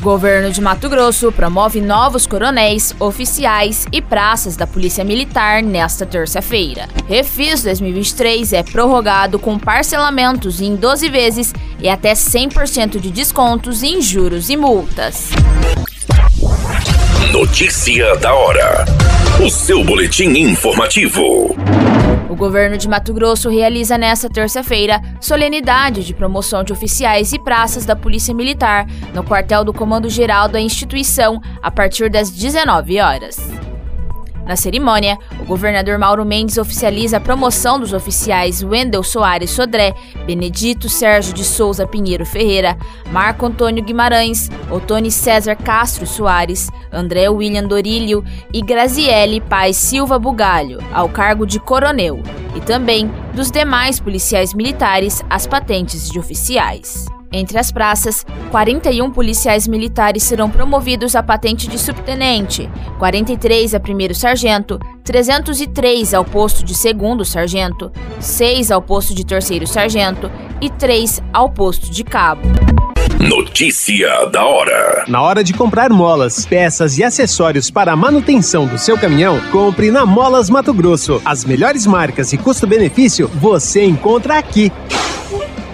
Governo de Mato Grosso promove novos coronéis, oficiais e praças da Polícia Militar nesta terça-feira. Refis 2023 é prorrogado com parcelamentos em 12 vezes e até 100% de descontos em juros e multas. Notícia da hora. O seu boletim informativo. Governo de Mato Grosso realiza nesta terça-feira solenidade de promoção de oficiais e praças da Polícia Militar no quartel do Comando Geral da instituição a partir das 19 horas. Na cerimônia, o governador Mauro Mendes oficializa a promoção dos oficiais Wendel Soares Sodré, Benedito Sérgio de Souza Pinheiro Ferreira, Marco Antônio Guimarães, Otone César Castro Soares, André William Dorilho e Graziele Paz Silva Bugalho, ao cargo de coronel, e também dos demais policiais militares as patentes de oficiais. Entre as praças, 41 policiais militares serão promovidos à patente de subtenente, 43 a primeiro sargento, 303 ao posto de segundo sargento, 6 ao posto de terceiro sargento e 3 ao posto de cabo. Notícia da hora. Na hora de comprar molas, peças e acessórios para a manutenção do seu caminhão, compre na Molas Mato Grosso. As melhores marcas e custo-benefício você encontra aqui.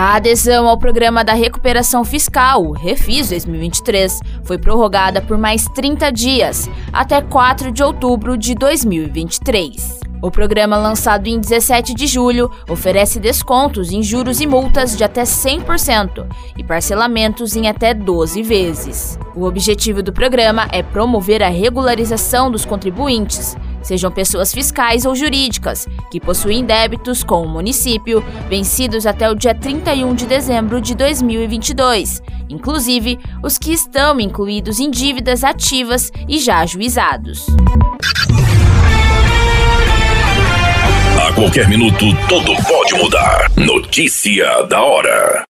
A adesão ao Programa da Recuperação Fiscal, Refis 2023, foi prorrogada por mais 30 dias, até 4 de outubro de 2023. O programa, lançado em 17 de julho, oferece descontos em juros e multas de até 100% e parcelamentos em até 12 vezes. O objetivo do programa é promover a regularização dos contribuintes, sejam pessoas fiscais ou jurídicas, que possuem débitos com o município vencidos até o dia 31 de dezembro de 2022, inclusive os que estão incluídos em dívidas ativas e já ajuizados. A qualquer minuto, tudo pode mudar. Notícia da hora.